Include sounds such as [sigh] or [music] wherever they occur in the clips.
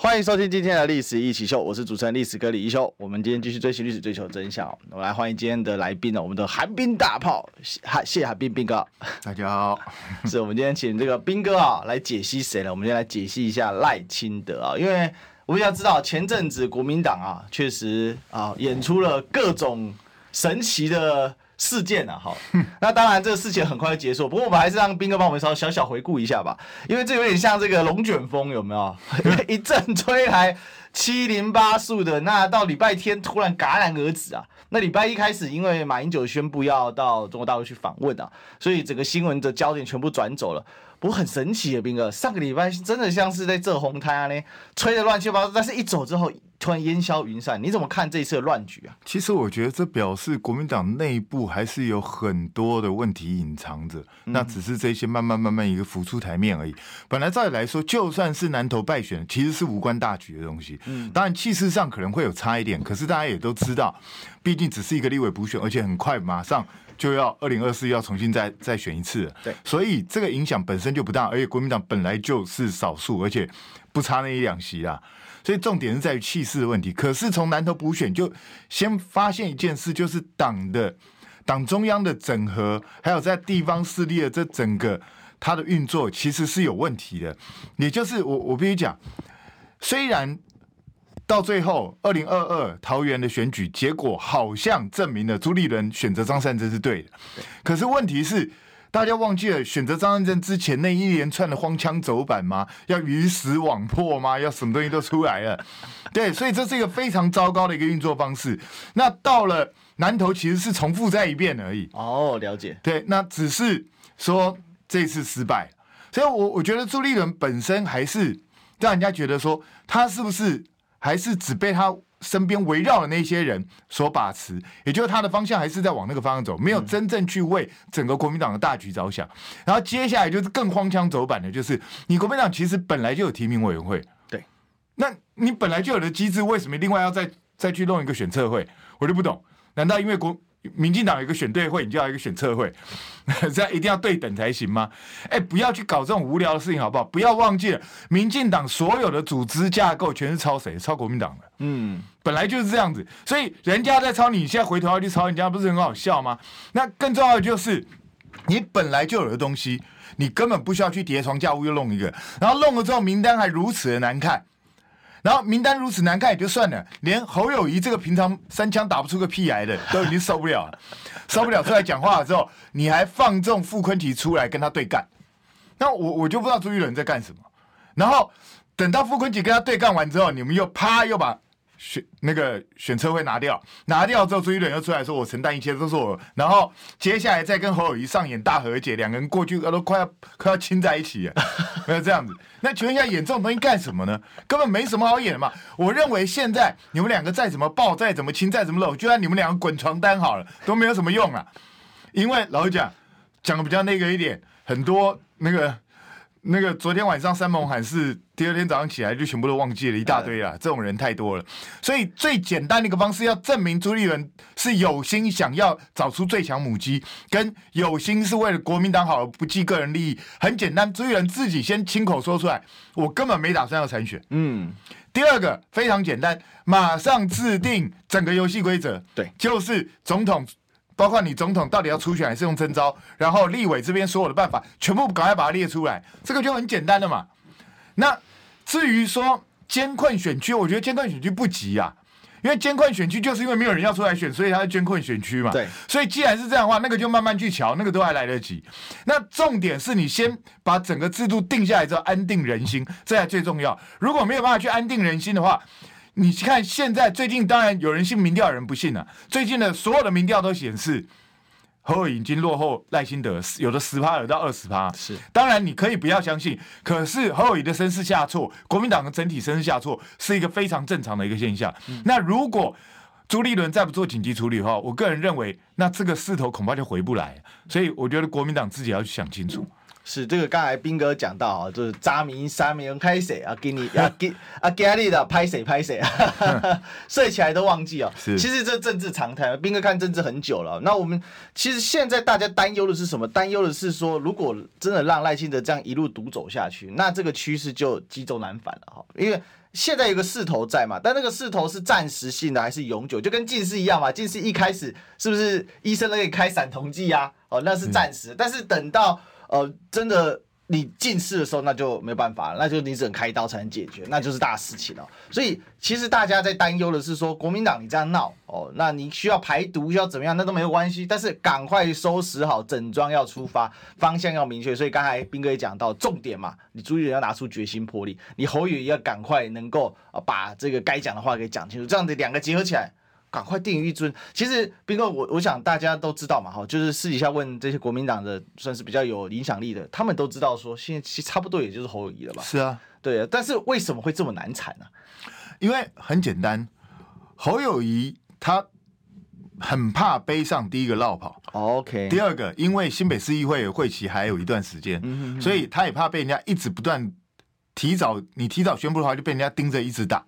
欢迎收听今天的历史一起秀，我是主持人历史哥李一修。我们今天继续追寻历史，追求真相。我来欢迎今天的来宾呢，我们的寒冰大炮，谢谢寒冰冰哥。大家好，[laughs] 是我们今天请这个冰哥啊来解析谁呢？我们先来解析一下赖清德啊，因为我们要知道前阵子国民党啊确实啊演出了各种神奇的。事件啊，好，[laughs] 那当然这个事情很快就结束。不过我们还是让斌哥帮我们稍小小回顾一下吧，因为这有点像这个龙卷风，有没有？[laughs] 一阵吹来七零八速的，那到礼拜天突然戛然而止啊。那礼拜一开始，因为马英九宣布要到中国大陆去访问啊，所以整个新闻的焦点全部转走了。不过很神奇啊，斌哥，上个礼拜真的像是在这红毯呢，吹得乱七八糟，但是一走之后。突然烟消云散，你怎么看这一次的乱局啊？其实我觉得这表示国民党内部还是有很多的问题隐藏着，嗯、那只是这些慢慢慢慢一个浮出台面而已。本来照理来说，就算是南投败选，其实是无关大局的东西。嗯，当然气势上可能会有差一点，可是大家也都知道，毕竟只是一个立委补选，而且很快马上就要二零二四要重新再再选一次了。对，所以这个影响本身就不大，而且国民党本来就是少数，而且不差那一两席啊。所以重点是在于气势的问题。可是从南投补选就先发现一件事，就是党的党中央的整合，还有在地方势力的这整个它的运作，其实是有问题的。也就是我我必须讲，虽然到最后二零二二桃园的选举结果好像证明了朱立伦选择张善政是对的，可是问题是。大家忘记了选择张善政之前那一连串的荒腔走板吗？要鱼死网破吗？要什么东西都出来了，[laughs] 对，所以这是一个非常糟糕的一个运作方式。那到了南投，其实是重复再一遍而已。哦，了解。对，那只是说这次失败，所以我我觉得朱立伦本身还是让人家觉得说他是不是还是只被他。身边围绕的那些人所把持，也就是他的方向还是在往那个方向走，没有真正去为整个国民党的大局着想。然后接下来就是更荒腔走板的，就是你国民党其实本来就有提名委员会，对，那你本来就有的机制，为什么另外要再再去弄一个选策会？我就不懂，难道因为国？民进党有一个选对会，你就要一个选策会，[laughs] 这样一定要对等才行吗？哎，不要去搞这种无聊的事情，好不好？不要忘记了，民进党所有的组织架构全是抄谁？抄国民党的。嗯，本来就是这样子，所以人家在抄你，你现在回头要去抄人家，不是很好笑吗？那更重要的就是，你本来就有的东西，你根本不需要去叠床架屋又弄一个，然后弄了之后名单还如此的难看。然后名单如此难看也就算了，连侯友谊这个平常三枪打不出个屁来的都已经受不了了，[laughs] 受不了出来讲话了之后，你还放纵傅坤奇出来跟他对干，那我我就不知道朱一伦在干什么。然后等到傅坤琪跟他对干完之后，你们又啪又把。选那个选车会拿掉，拿掉之后，朱一伦又出来说：“我承担一切，都是我。”然后接下来再跟侯友谊上演大和解，两个人过去都快要快要亲在一起了，[laughs] 没有这样子。那请问一下，演这种东西干什么呢？根本没什么好演的嘛。我认为现在你们两个再怎么抱，再怎么亲，再怎么搂，就算你们两个滚床单好了，都没有什么用啊。因为老实讲，讲的比较那个一点，很多那个。那个昨天晚上山盟海誓，第二天早上起来就全部都忘记了一大堆了。这种人太多了，所以最简单的一个方式，要证明朱立伦是有心想要找出最强母鸡，跟有心是为了国民党好，不计个人利益。很简单，朱立伦自己先亲口说出来，我根本没打算要参选。嗯。第二个非常简单，马上制定整个游戏规则。对，就是总统。包括你总统到底要初选还是用征召，然后立委这边所有的办法全部赶快把它列出来，这个就很简单的嘛。那至于说监困选区，我觉得监困选区不急啊，因为监困选区就是因为没有人要出来选，所以他是监困选区嘛。对，所以既然是这样的话，那个就慢慢去瞧，那个都还来得及。那重点是你先把整个制度定下来之后，安定人心，这才最重要。如果没有办法去安定人心的话，你看，现在最近当然有人信民调，有人不信了。最近的所有的民调都显示，侯友已经落后赖清德，有的十趴，有到二十趴。是，当然你可以不要相信，可是侯友宜的声势下挫，国民党的整体声势下挫，是一个非常正常的一个现象。嗯、那如果朱立伦再不做紧急处理的话，我个人认为，那这个势头恐怕就回不来。所以我觉得国民党自己要去想清楚。是这个，刚才斌哥讲到啊，就是渣明三明开谁啊，给你啊 [laughs] 给啊给力的拍谁拍谁啊，[laughs] 睡起来都忘记哦。是，其实这政治常态，斌哥看政治很久了。那我们其实现在大家担忧的是什么？担忧的是说，如果真的让赖清德这样一路独走下去，那这个趋势就积重难返了哈。因为现在有个势头在嘛，但那个势头是暂时性的还是永久？就跟近视一样嘛，近视一开始是不是医生都可以开散瞳剂啊？哦，那是暂时，但是等到。呃，真的，你近视的时候，那就没办法，那就你只能开刀才能解决，那就是大事情了。所以，其实大家在担忧的是说，国民党你这样闹哦，那你需要排毒，需要怎么样，那都没有关系。但是赶快收拾好，整装要出发，方向要明确。所以刚才彬哥也讲到重点嘛，你朱立伦要拿出决心魄力，你侯友要赶快能够把这个该讲的话给讲清楚，这样子两个结合起来。赶快定于一尊。其实斌哥，我我想大家都知道嘛，哈，就是私底下问这些国民党的，算是比较有影响力的，他们都知道说，现在其实差不多也就是侯友谊了吧？是啊，对啊。但是为什么会这么难缠呢？因为很简单，侯友谊他很怕背上第一个落跑。OK。第二个，因为新北市议会会期还有一段时间，嗯、哼哼所以他也怕被人家一直不断提早，你提早宣布的话，就被人家盯着一直打。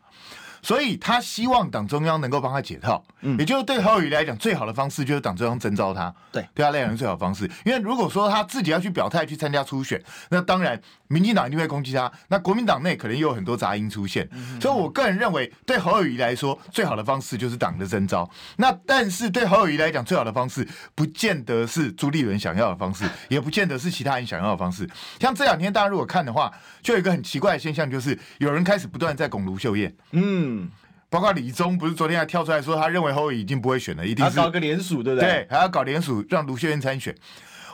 所以他希望党中央能够帮他解套，嗯，也就是对侯友谊来讲，最好的方式就是党中央征召他，对，对他来讲是最好的方式。因为如果说他自己要去表态去参加初选，那当然民进党一定会攻击他，那国民党内可能又有很多杂音出现。所以我个人认为，对侯友谊来说，最好的方式就是党的征召。那但是对侯友谊来讲，最好的方式不见得是朱立伦想要的方式，[laughs] 也不见得是其他人想要的方式。像这两天大家如果看的话，就有一个很奇怪的现象，就是有人开始不断在拱卢秀燕，嗯。嗯，包括李宗不是昨天还跳出来说，他认为侯友已经不会选了，一定是搞个联署，对不对？对，还要搞联署让卢秀燕参选。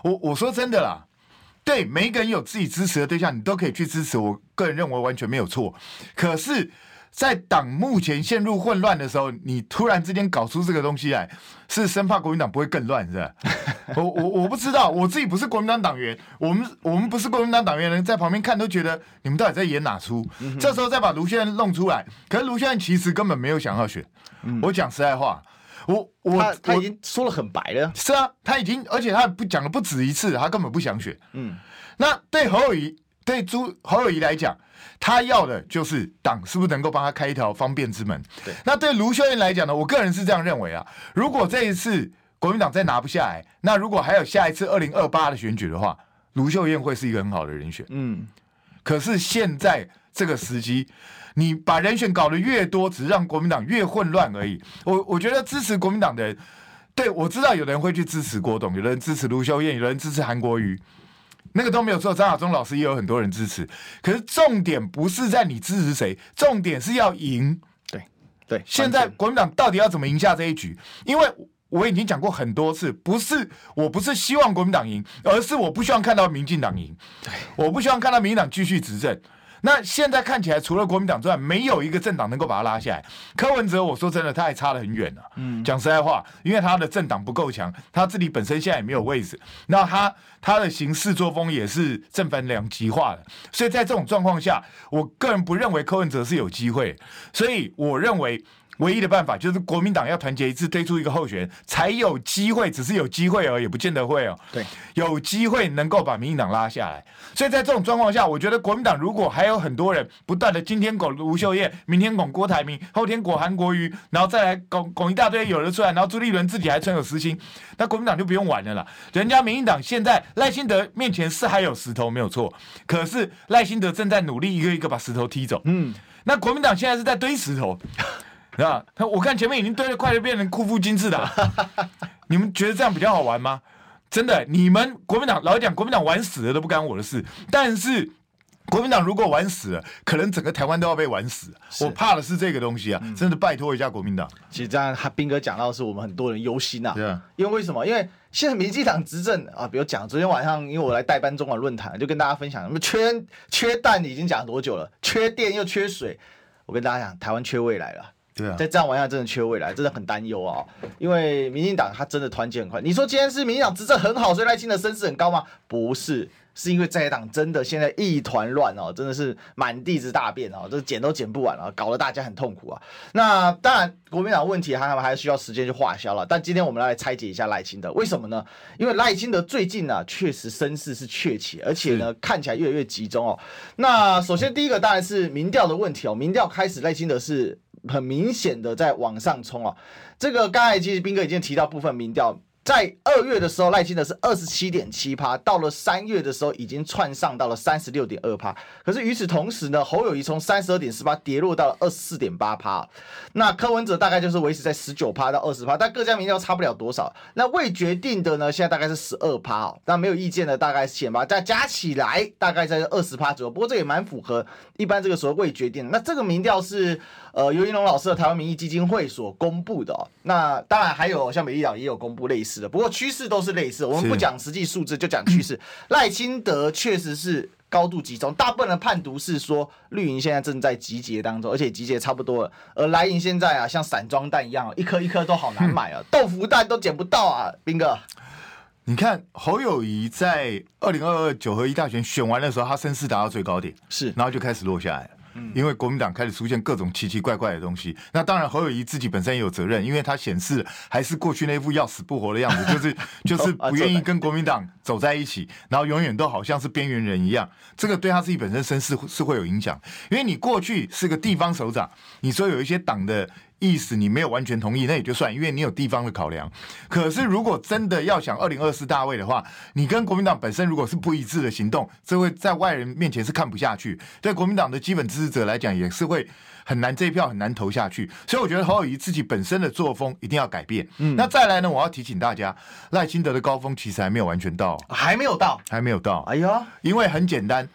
我我说真的啦，对，每一个人有自己支持的对象，你都可以去支持。我个人认为完全没有错。可是。在党目前陷入混乱的时候，你突然之间搞出这个东西来，是生怕国民党不会更乱，是吧？[laughs] 我我我不知道，我自己不是国民党党员，我们我们不是国民党党员人，在旁边看都觉得你们到底在演哪出？嗯、这时候再把卢秀燕弄出来，可是卢秀燕其实根本没有想要选。嗯、我讲实在话，我我他，他已经说了很白了，是啊，他已经，而且他不讲了不止一次，他根本不想选。嗯，那对侯友谊。对朱侯友谊来讲，他要的就是党是不是能够帮他开一条方便之门？对。那对卢秀燕来讲呢？我个人是这样认为啊。如果这一次国民党再拿不下来，那如果还有下一次二零二八的选举的话，卢秀燕会是一个很好的人选。嗯。可是现在这个时机，你把人选搞得越多，只是让国民党越混乱而已。我我觉得支持国民党的人，对，我知道有人会去支持郭董，有人支持卢秀燕，有人支持韩国瑜。那个都没有错，张亚中老师也有很多人支持，可是重点不是在你支持谁，重点是要赢。对对，现在国民党到底要怎么赢下这一局？因为我已经讲过很多次，不是我不是希望国民党赢，而是我不希望看到民进党赢。对，我不希望看到民进党继续执政。那现在看起来，除了国民党之外，没有一个政党能够把他拉下来。柯文哲，我说真的，他还差得很远呢。嗯，讲实在话，因为他的政党不够强，他自己本身现在也没有位置。那他他的行事作风也是正反两极化的。所以在这种状况下，我个人不认为柯文哲是有机会。所以我认为。唯一的办法就是国民党要团结一致，推出一个候选人，才有机会。只是有机会而已，不见得会哦。对，有机会能够把民进党拉下来。所以在这种状况下，我觉得国民党如果还有很多人不断的今天拱吴秀燕，明天拱郭台铭，后天拱韩国瑜，然后再来拱拱一大堆有人出来，然后朱立伦自己还存有私心，那国民党就不用玩了啦。人家民进党现在赖清德面前是还有石头没有错，可是赖清德正在努力一个一个把石头踢走。嗯，那国民党现在是在堆石头。[laughs] 啊，他我看前面已经堆得快就变成库夫金字塔，[laughs] 你们觉得这样比较好玩吗？真的，你们国民党老讲，国民党玩死了都不干我的事。但是国民党如果玩死了，可能整个台湾都要被玩死。我怕的是这个东西啊！嗯、真的拜托一下国民党。其实这样，彬哥讲到的是我们很多人忧心呐、啊。对啊。因为为什么？因为现在民进党执政啊，比如讲昨天晚上，因为我来代班中网论坛，就跟大家分享，什么缺缺蛋已经讲了多久了，缺电又缺水。我跟大家讲，台湾缺未来了。对啊，再这样玩下真的缺未来，真的很担忧啊！因为民进党他真的团结很快。你说今天是民进党执政很好，所以赖清德声势很高吗？不是，是因为在野党真的现在一团乱哦，真的是满地子大便哦，这捡都捡不完了，搞得大家很痛苦啊。那当然，国民党问题还还需要时间去化消了。但今天我们来拆解一下赖清德，为什么呢？因为赖清德最近呢、啊，确实声势是确起，而且呢，看起来越来越集中哦。那首先第一个当然是民调的问题哦，民调开始赖清德是很明显的在往上冲啊。这个刚才其实斌哥已经提到部分民调。在二月的时候，赖清德是二十七点七趴，到了三月的时候已经窜上到了三十六点二趴。可是与此同时呢，侯友宜从三十二点四趴跌落到了二十四点八趴。那柯文哲大概就是维持在十九趴到二十趴，但各家民调差不了多少。那未决定的呢，现在大概是十二趴哦。那没有意见的大概是七趴，再加起来大概在二十趴左右。不过这也蛮符合一般这个所谓未决定。那这个民调是呃尤一龙老师的台湾民意基金会所公布的哦。那当然还有像美丽岛也有公布类似的。不过趋势都是类似，我们不讲实际数字，就讲趋势。[clears throat] 赖清德确实是高度集中，大部分的判读是说绿营现在正在集结当中，而且集结差不多了。而蓝营现在啊，像散装弹一样，一颗一颗都好难买啊，[laughs] 豆腐蛋都捡不到啊，斌哥。你看侯友谊在二零二二九合一大选选完的时候，他声势达到最高点，是，然后就开始落下来了。因为国民党开始出现各种奇奇怪怪的东西，那当然侯友谊自己本身也有责任，因为他显示还是过去那副要死不活的样子，[laughs] 就是就是 [laughs] 不愿意跟国民党走在一起，然后永远都好像是边缘人一样，这个对他自己本身身世是会有影响，因为你过去是个地方首长，你说有一些党的。意思你没有完全同意，那也就算，因为你有地方的考量。可是如果真的要想二零二四大位的话，你跟国民党本身如果是不一致的行动，这会在外人面前是看不下去。对国民党的基本支持者来讲，也是会很难，这一票很难投下去。所以我觉得侯友谊自己本身的作风一定要改变。嗯，那再来呢，我要提醒大家，赖清德的高峰其实还没有完全到，还没有到，还没有到。哎呀，因为很简单。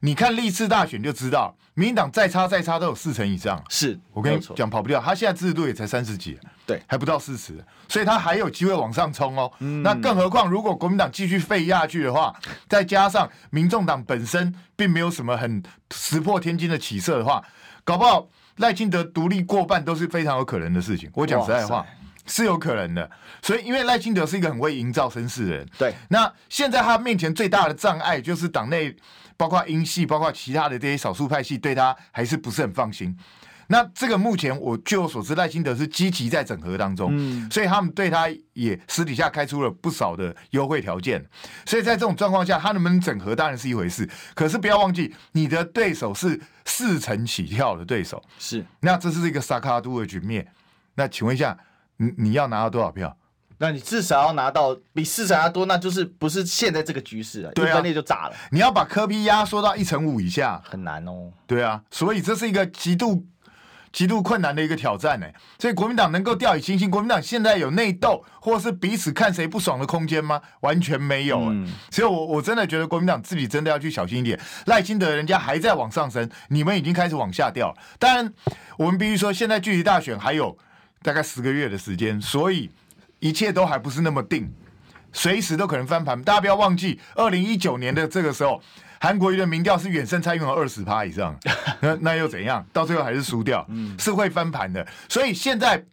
你看历次大选就知道，民进党再差再差都有四成以上。是我跟你讲跑不掉，他现在支持度也才三十几，对，还不到四十，所以他还有机会往上冲哦。嗯、那更何况如果国民党继续废下去的话，再加上民众党本身并没有什么很石破天惊的起色的话，搞不好赖清德独立过半都是非常有可能的事情。我讲实在话。是有可能的，所以因为赖清德是一个很会营造声势的人，对。那现在他面前最大的障碍就是党内，包括英系，包括其他的这些少数派系，对他还是不是很放心。那这个目前我据我所知，赖清德是积极在整合当中，嗯，所以他们对他也私底下开出了不少的优惠条件。所以在这种状况下，他能不能整合当然是一回事，可是不要忘记，你的对手是四成起跳的对手，是。那这是一个萨卡都的局面。那请问一下。你你要拿到多少票？那你至少要拿到比市场要多，那就是不是现在这个局势了，对啊，一分裂就炸了。你要把科比压缩到一成五以下，很难哦。对啊，所以这是一个极度极度困难的一个挑战呢。所以国民党能够掉以轻心，国民党现在有内斗或是彼此看谁不爽的空间吗？完全没有。嗯，所以我我真的觉得国民党自己真的要去小心一点。赖清德人家还在往上升，你们已经开始往下掉。当然，我们必须说，现在距离大选还有。大概十个月的时间，所以一切都还不是那么定，随时都可能翻盘。大家不要忘记，二零一九年的这个时候，韩国瑜的民调是远胜蔡英文二十趴以上，[laughs] 那那又怎样？到最后还是输掉，是会翻盘的。所以现在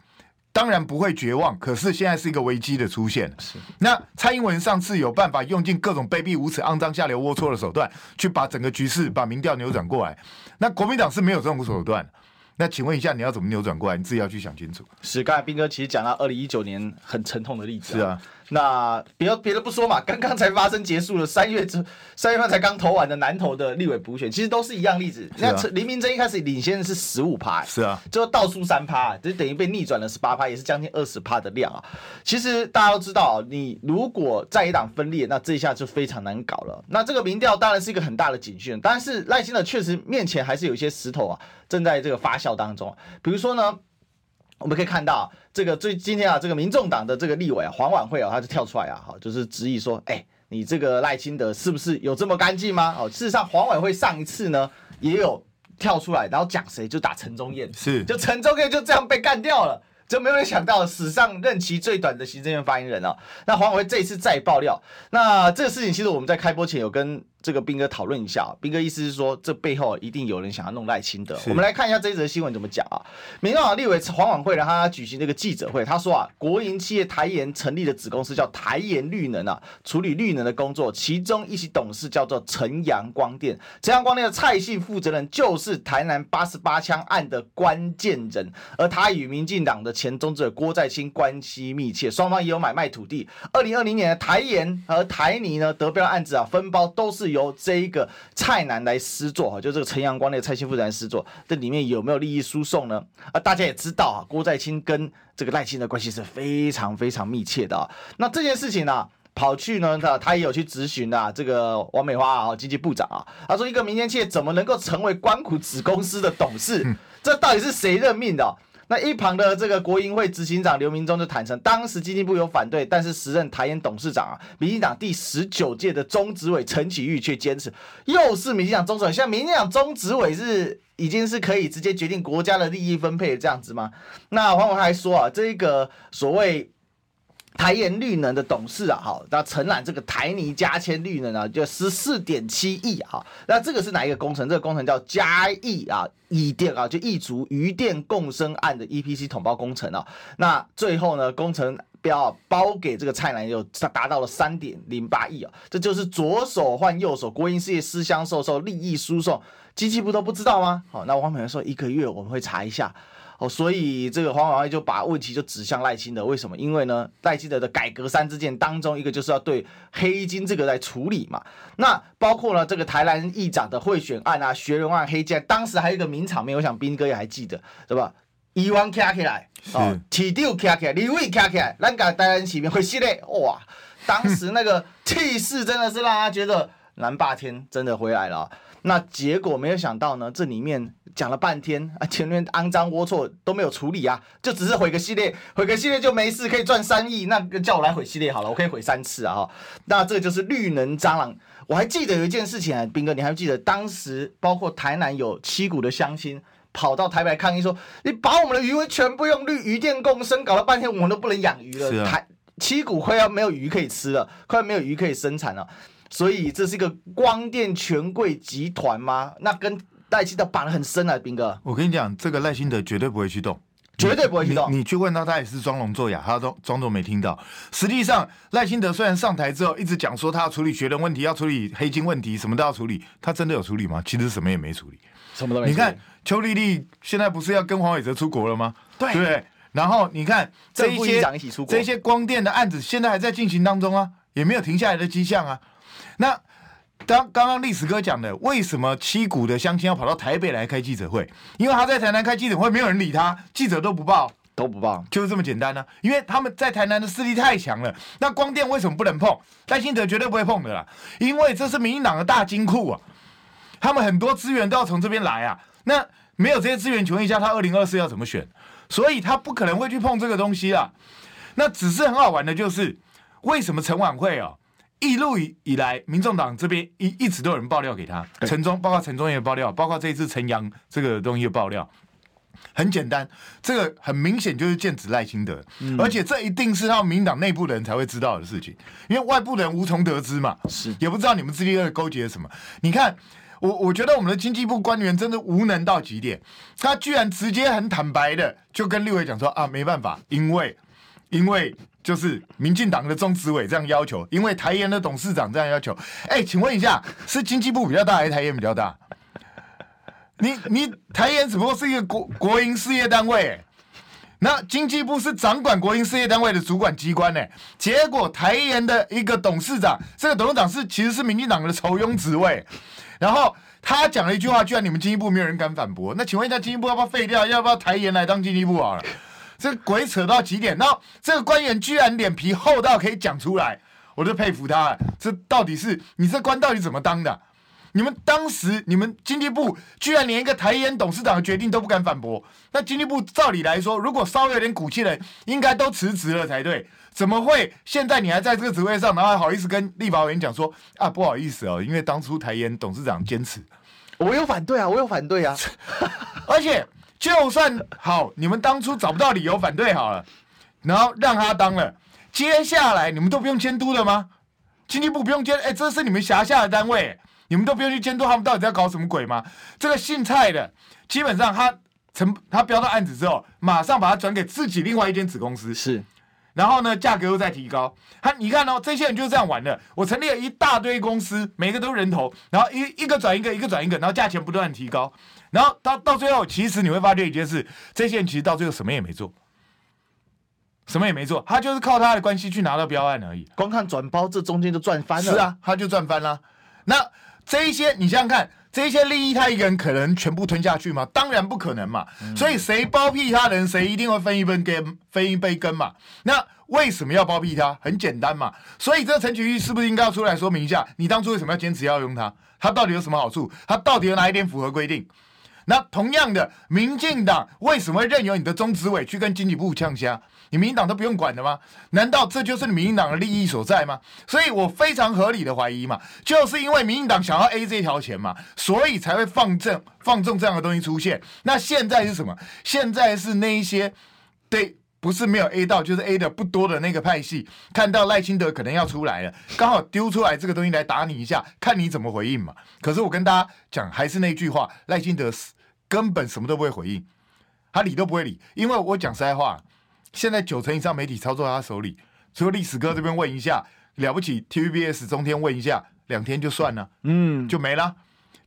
当然不会绝望，可是现在是一个危机的出现。是那蔡英文上次有办法用尽各种卑鄙无耻、肮脏下流、龌龊的手段，去把整个局势、把民调扭转过来。那国民党是没有这种手段。那请问一下，你要怎么扭转过来？你自己要去想清楚。是，刚才斌哥其实讲到二零一九年很沉痛的例子。是啊。那别别的不说嘛，[laughs] 刚刚才发生结束了，三月之三月份才刚投完的南投的立委补选，其实都是一样例子。啊、那林明珍一开始领先的是十五趴，是啊，最后倒数三趴，就等于被逆转了十八趴，也是将近二十趴的量啊。其实大家都知道，你如果在一党分裂，那这一下就非常难搞了。那这个民调当然是一个很大的警讯，但是赖清德确实面前还是有一些石头啊，正在这个发酵当中。比如说呢。我们可以看到，这个最今天啊，这个民众党的这个立委啊，黄婉慧啊，他就跳出来啊，哈，就是质疑说，哎，你这个赖清德是不是有这么干净吗？哦，事实上，黄婉慧上一次呢也有跳出来，然后讲谁就打陈宗彦，是，就陈宗彦就这样被干掉了，就没有人想到史上任期最短的行政院发言人啊。那黄婉慧这一次再爆料，那这个事情其实我们在开播前有跟。这个斌哥讨论一下。斌哥意思是说，这背后一定有人想要弄赖清德。我们来看一下这一则新闻怎么讲啊？民进党立委黄婉慧呢，他举行这个记者会，他说啊，国营企业台盐成立的子公司叫台盐绿能啊，处理绿能的工作，其中一席董事叫做晨阳光电，晨阳光电的蔡姓负责人就是台南八十八枪案的关键人，而他与民进党的前中执郭在清关系密切，双方也有买卖土地。二零二零年的台盐和台泥呢得标案子啊，分包都是由这一个蔡男来施作哈，就这个陈阳光那个蔡姓负责人施作，这里面有没有利益输送呢？啊，大家也知道啊，郭在清跟这个赖清的关系是非常非常密切的啊。那这件事情呢、啊，跑去呢，他他也有去咨询啊，这个王美花啊，经济部长啊，他说一个民间企业怎么能够成为官股子公司的董事？这到底是谁任命的、啊？那一旁的这个国营会执行长刘明忠就坦承，当时经济部有反对，但是时任台研董事长啊，民进党第十九届的中执委陈启玉却坚持，又是民进党中执委，现在民进党中执委是已经是可以直接决定国家的利益分配这样子吗？那黄伟还说啊，这个所谓。台盐绿能的董事啊，好，那承揽这个台泥加铅绿能啊，就十四点七亿啊，那这个是哪一个工程？这个工程叫嘉义啊，义电啊，就义竹渔电共生案的 EPC 统包工程啊，那最后呢，工程标包给这个蔡男友达到了三点零八亿啊，这就是左手换右手，国营事业私相授受，利益输送，经济部都不知道吗？好，那王美元说一个月我们会查一下。哦，所以这个黄婉慧就把问题就指向赖清德，为什么？因为呢，赖清德的改革三支箭当中，一个就是要对黑金这个来处理嘛。那包括了这个台南议长的贿选案啊、学人案、黑金，当时还有一个名场面，我想斌哥也还记得，对吧？伊万卡起来，哦，提掉卡起来，李伟卡起来，咱个台南市民会系嘞，哇！当时那个气势真的是让他觉得南霸天真的回来了。那结果没有想到呢，这里面讲了半天啊，前面肮脏龌龊都没有处理啊，就只是毁个系列，毁个系列就没事，可以赚三亿，那叫我来毁系列好了，我可以毁三次啊哈。那这个就是绿能蟑螂。我还记得有一件事情啊，斌哥，你还记得当时包括台南有七股的乡亲跑到台北抗议说，你把我们的鱼塭全部用绿渔电共生，搞了半天我们都不能养鱼了，啊、台七股快要没有鱼可以吃了，快要没有鱼可以生产了。所以这是一个光电权贵集团吗？那跟赖清德绑得很深啊，斌哥。我跟你讲，这个赖清德绝对不会去动，绝对不会去动。你，去问他，他也是装聋作哑，他装装作没听到。实际上，赖清德虽然上台之后一直讲说他要处理学人问题，要处理黑金问题，什么都要处理，他真的有处理吗？其实什么也没处理，什么都没。你看邱丽丽现在不是要跟黄伟哲出国了吗？对。然后你看这一些这些光电的案子，现在还在进行当中啊，也没有停下来的迹象啊。那刚刚刚历史哥讲的，为什么七股的乡亲要跑到台北来开记者会？因为他在台南开记者会，没有人理他，记者都不报，都不报，就是这么简单呢、啊。因为他们在台南的势力太强了。那光电为什么不能碰？赖清德绝对不会碰的啦，因为这是民进党的大金库啊，他们很多资源都要从这边来啊。那没有这些资源情况下，他二零二四要怎么选？所以他不可能会去碰这个东西啊。那只是很好玩的，就是为什么陈琬惠啊？一路以以来，民众党这边一一直都有人爆料给他，陈忠包括陈忠也爆料，包括这一次陈阳这个东西的爆料，很简单，这个很明显就是剑指赖清德，嗯、而且这一定是他们民党内部的人才会知道的事情，因为外部的人无从得知嘛，是。也不知道你们之间勾结什么。你看，我我觉得我们的经济部官员真的无能到极点，他居然直接很坦白的就跟立委讲说啊，没办法，因为因为。就是民进党的中执委这样要求，因为台盐的董事长这样要求。哎，请问一下，是经济部比较大还是台盐比较大？你你台盐只不过是一个国国营事业单位，那经济部是掌管国营事业单位的主管机关呢。结果台盐的一个董事长，这个董事长是其实是民进党的酬庸职位，然后他讲了一句话，居然你们经济部没有人敢反驳。那请问一下，经济部要不要废掉？要不要台盐来当经济部好了？这鬼扯到极点，然后这个官员居然脸皮厚到可以讲出来，我就佩服他了。这到底是你这官到底怎么当的？你们当时你们经济部居然连一个台烟董事长的决定都不敢反驳，那经济部照理来说，如果稍微有点骨气的人，应该都辞职了才对。怎么会现在你还在这个职位上，然后还好意思跟立法委员讲说啊，不好意思哦，因为当初台烟董事长坚持，我有反对啊，我有反对啊，[laughs] 而且。就算好，你们当初找不到理由反对好了，然后让他当了，接下来你们都不用监督了吗？经济部不用监，哎，这是你们辖下的单位，你们都不用去监督他们到底在搞什么鬼吗？这个姓蔡的，基本上他成他标到案子之后，马上把它转给自己另外一间子公司，是，然后呢，价格又再提高。他你看哦，这些人就是这样玩的。我成立了一大堆公司，每个都是人头，然后一一个转一个，一个转一个，然后价钱不断提高，然后到到最后，其实你会发现一件事，这些人其实到最后什么也没做。什么也没做，他就是靠他的关系去拿到标案而已。光看转包，这中间就赚翻了。是啊，他就赚翻了。那这一些，你想想看，这一些利益，他一个人可能全部吞下去吗？当然不可能嘛。嗯、所以谁包庇他人，谁一定会分一杯羹，分一杯羹嘛。那为什么要包庇他？很简单嘛。所以这个陈菊玉是不是应该要出来说明一下，你当初为什么要坚持要用他？他到底有什么好处？他到底有哪一点符合规定？那同样的，民进党为什么会任由你的中执委去跟经济部呛虾？你民进党都不用管的吗？难道这就是民进党的利益所在吗？所以我非常合理的怀疑嘛，就是因为民进党想要 A 这条钱嘛，所以才会放正放纵这样的东西出现。那现在是什么？现在是那一些对，不是没有 A 到，就是 A 的不多的那个派系，看到赖清德可能要出来了，刚好丢出来这个东西来打你一下，看你怎么回应嘛。可是我跟大家讲，还是那句话，赖清德根本什么都不会回应，他理都不会理，因为我讲实在话。现在九成以上媒体操作在他手里，除了历史哥这边问一下，了不起，TVBS 中天问一下，两天就算了，嗯，就没了。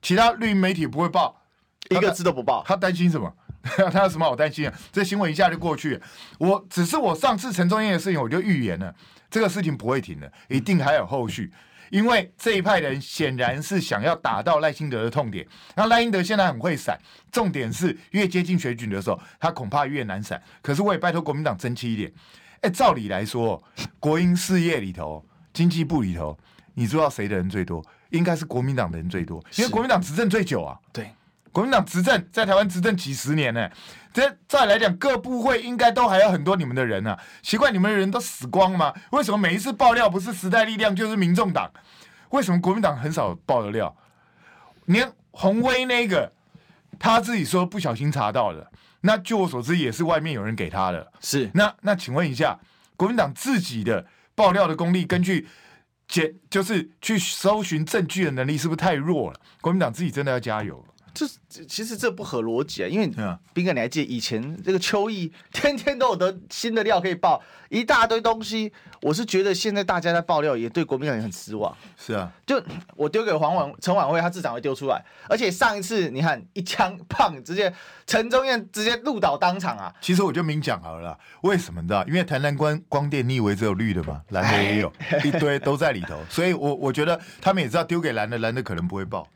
其他绿营媒体不会报，一个字都不报，他担心什么？[laughs] 他有什么好担心啊？这新闻一下就过去。我只是我上次陈宗彦的事情，我就预言了，这个事情不会停的，一定还有后续。因为这一派人显然是想要打到赖清德的痛点，然后赖清德现在很会闪，重点是越接近选举的时候，他恐怕越难闪。可是我也拜托国民党争气一点，哎，照理来说，国营事业里头、经济部里头，你知道谁的人最多？应该是国民党的人最多，因为国民党执政最久啊。对，国民党执政在台湾执政几十年呢，这再来讲各部会应该都还有很多你们的人呢、啊。奇怪，你们的人都死光吗？为什么每一次爆料不是时代力量就是民众党？为什么国民党很少爆的料？连洪威那个他自己说不小心查到的，那据我所知也是外面有人给他的。是那那请问一下，国民党自己的爆料的功力，根据检就是去搜寻证据的能力，是不是太弱了？国民党自己真的要加油。这其实这不合逻辑啊，因为斌哥你还记得以前这个秋意天天都有得新的料可以爆一大堆东西，我是觉得现在大家在爆料也对国民党也很失望。是啊，就我丢给黄婉陈婉慧，他至少会丢出来，而且上一次你看一枪砰，直接陈宗彦直接路倒当场啊。其实我就明讲好了啦，为什么你知道？因为台南光光电，你以为只有绿的吗？蓝的也有 [laughs] 一堆都在里头，所以我我觉得他们也知道丢给蓝的，蓝的可能不会爆。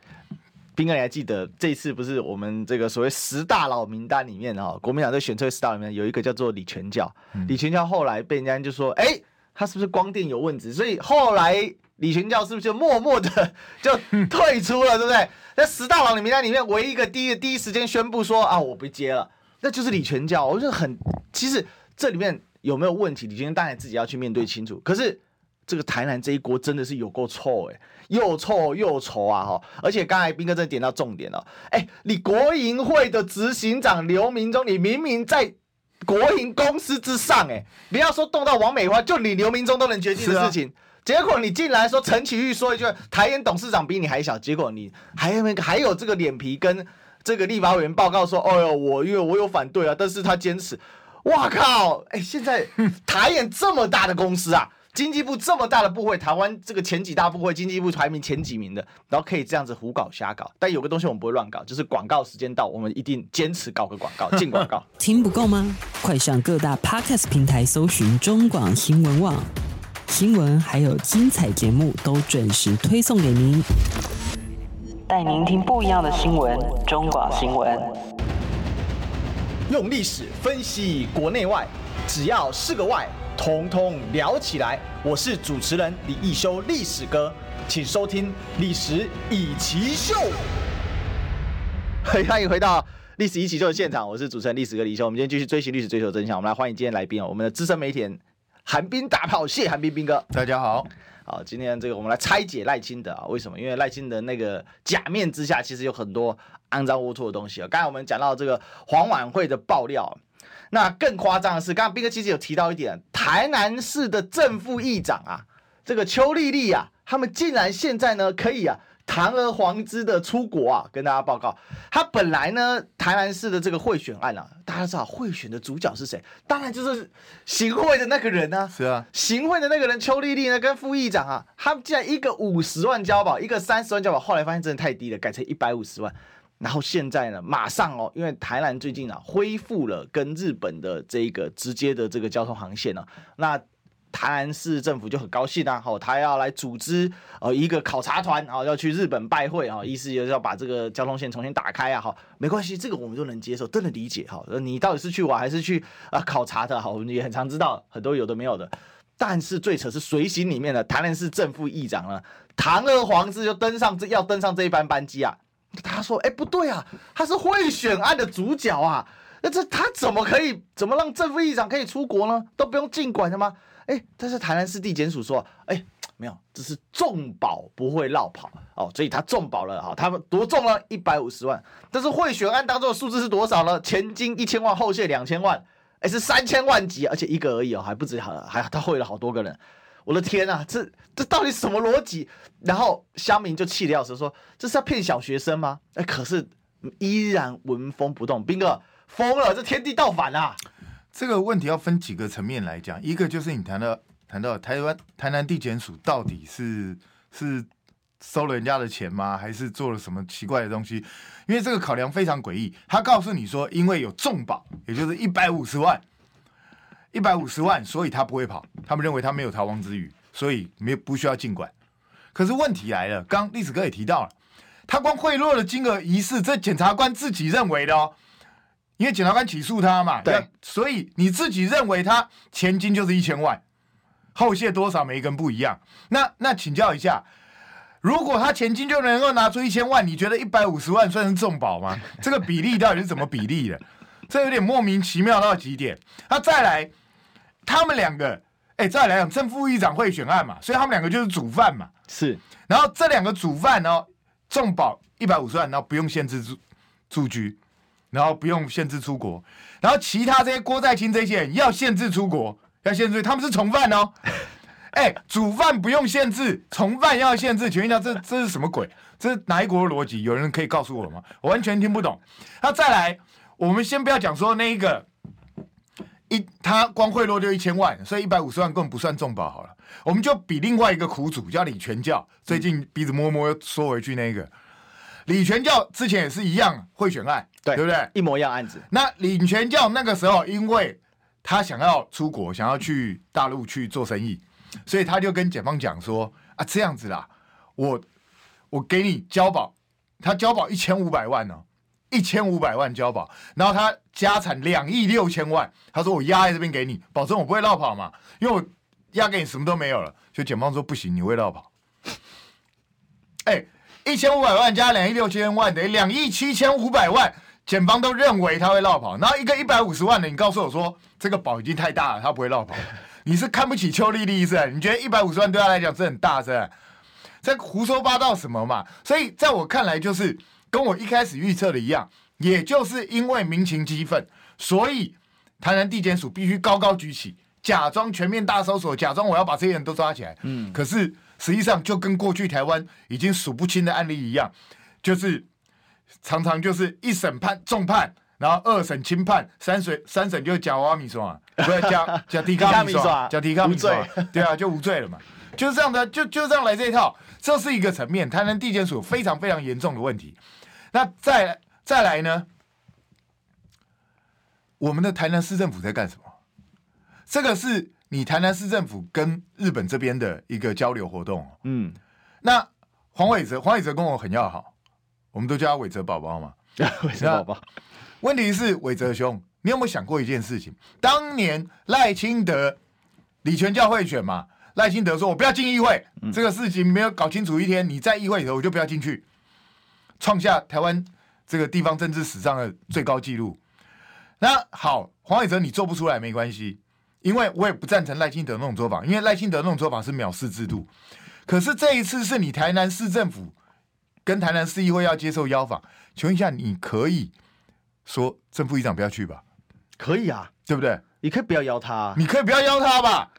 彬哥，你还记得这次不是我们这个所谓十大佬名单里面哈，国民党在选出十大佬里面有一个叫做李全教，嗯、李全教后来被人家就说，哎、欸，他是不是光电有问题？所以后来李全教是不是就默默的就退出了，对不对？[laughs] 在十大佬的名单里面，唯一一个第一第一时间宣布说啊，我不接了，那就是李全教。我觉得很，其实这里面有没有问题，李全教当然自己要去面对清楚。可是这个台南这一锅真的是有够臭哎、欸。又臭又稠啊！哈，而且刚才斌哥真的点到重点了。哎，你国营会的执行长刘明忠，你明明在国营公司之上，哎，不要说动到王美花，就你刘明忠都能决定的事情，啊、结果你进来说陈启玉说一句，台演董事长比你还小，结果你还有还有这个脸皮跟这个立法委员报告说，哦哟，我因为我有反对啊，但是他坚持。哇靠！哎，现在台演这么大的公司啊！经济部这么大的部会，台湾这个前几大部会，经济部排名前几名的，然后可以这样子胡搞瞎搞。但有个东西我们不会乱搞，就是广告时间到，我们一定坚持搞个广告，进广告。[laughs] 听不够吗？快上各大 Podcast 平台搜寻中广新闻网，新闻还有精彩节目都准时推送给您，带您听不一样的新闻。中广新闻，用历史分析国内外，只要是个“外”。通通聊起来！我是主持人李易修，历史哥，请收听《历史易起 SHOW》。[laughs] 欢迎回到《历史易起 SHOW》的现场，我是主持人历史哥李修。我们今天继续追寻历史，追求真相。我们来欢迎今天来宾哦，我们的资深媒体人韩彬大炮谢韩冰冰哥。大家好，好，今天这个我们来拆解赖清德啊，为什么？因为赖清德那个假面之下，其实有很多肮脏龌龊的东西啊。刚才我们讲到这个黄晚会的爆料。那更夸张的是，刚刚斌哥其实有提到一点，台南市的正副议长啊，这个邱丽丽啊，他们竟然现在呢可以啊堂而皇之的出国啊，跟大家报告，他本来呢，台南市的这个贿选案啊，大家知道贿选的主角是谁？当然就是行贿的那个人啊。是啊，行贿的那个人邱丽丽呢，跟副议长啊，他们竟然一个五十万交保，一个三十万交保，后来发现真的太低了，改成一百五十万。然后现在呢，马上哦，因为台南最近啊，恢复了跟日本的这个直接的这个交通航线啊，那。台南市政府就很高兴啊，好，他要来组织呃一个考察团啊，要去日本拜会啊，意思就是要把这个交通线重新打开啊，好，没关系，这个我们都能接受，都能理解哈。你到底是去玩还是去啊考察的？好，我们也很常知道很多有的没有的。但是最扯是随行里面的台南市正副议长呢，堂而皇之就登上这要登上这一班班机啊。他说：“哎，不对啊，他是贿选案的主角啊，那这他怎么可以怎么让正副议长可以出国呢？都不用进管的吗？”哎，但是台南市地检署说，哎，没有，这是重保不会落跑哦，所以他重保了哈，他们多重了一百五十万。但是贿选案当中的数字是多少呢？前金一千万，后谢两千万，哎，是三千万级，而且一个而已哦，还不止，还还他贿了好多个人。我的天啊，这这到底什么逻辑？然后乡民就气得要死，说这是要骗小学生吗？哎，可是依然纹风不动，兵哥疯了，这天地倒反啊！这个问题要分几个层面来讲，一个就是你谈到谈到台湾台南地检署到底是是收了人家的钱吗？还是做了什么奇怪的东西？因为这个考量非常诡异。他告诉你说，因为有重保，也就是一百五十万，一百五十万，所以他不会跑。他们认为他没有逃亡之余，所以没不需要尽管。可是问题来了，刚历史哥也提到了，他光贿赂的金额疑似，这检察官自己认为的哦。因为检察官起诉他嘛，对，所以你自己认为他前金就是一千万，后谢多少每一个人不一样。那那请教一下，如果他前金就能够拿出一千万，你觉得一百五十万算是重保吗？这个比例到底是怎么比例的？这有点莫名其妙到极点。那再来，他们两个，哎，再来讲正副议长贿选案嘛，所以他们两个就是主犯嘛。是，然后这两个主犯呢，重保一百五十万，然后不用限制住住居。然后不用限制出国，然后其他这些郭在清这些人要限制出国，要限制，他们是从犯哦。[laughs] 哎，主犯不用限制，从犯要限制，请问一下，这这是什么鬼？这是哪一国的逻辑？有人可以告诉我吗？我完全听不懂。那再来，我们先不要讲说那一个一他光贿赂就一千万，所以一百五十万根本不算重保好了。我们就比另外一个苦主叫李全教，最近鼻子摸摸又缩回去那个。李全教之前也是一样贿选案，对，对不对？一模一样案子。那李全教那个时候，因为他想要出国，想要去大陆去做生意，所以他就跟检方讲说：“啊，这样子啦，我我给你交保，他交保一千五百万呢，一千五百万交保，然后他家产两亿六千万，他说我押在这边给你，保证我不会落跑嘛，因为我押给你什么都没有了。”就检方说不行，你会落跑。[laughs] 哎。一千五百万加两亿六千万等于两亿七千五百万，检方都认为他会落跑。然后一个一百五十万的，你告诉我说这个保已经太大了，他不会落跑。你是看不起邱丽丽是？你觉得一百五十万对他来讲是很大是？在胡说八道什么嘛？所以在我看来，就是跟我一开始预测的一样，也就是因为民情激愤，所以台南地检署必须高高举起，假装全面大搜索，假装我要把这些人都抓起来。嗯，可是。实际上就跟过去台湾已经数不清的案例一样，就是常常就是一审判重判，然后二审轻判，三审三审就假挖米刷，不是假 [laughs] 假提卡米刷，假提卡米刷，对啊，就无罪了嘛，就是这样的，就就这样来这一套，这是一个层面，台南地检署非常非常严重的问题。那再再来呢，我们的台南市政府在干什么？这个是。你台南市政府跟日本这边的一个交流活动，嗯，那黄伟哲，黄伟哲跟我很要好，我们都叫他伟哲宝宝嘛，[laughs] 伟哲宝宝。问题是伟哲兄，你有没有想过一件事情？当年赖清德李全教会选嘛，赖清德说我不要进议会，嗯，这个事情没有搞清楚一天，你在议会里头我就不要进去，创下台湾这个地方政治史上的最高纪录。那好，黄伟哲你做不出来没关系。因为我也不赞成赖清德那种做法，因为赖清德那种做法是藐视制度。可是这一次是你台南市政府跟台南市议会要接受邀访，请问一下，你可以说正副议长不要去吧？可以啊，对不对？你可以不要邀他，你可以不要邀他吧？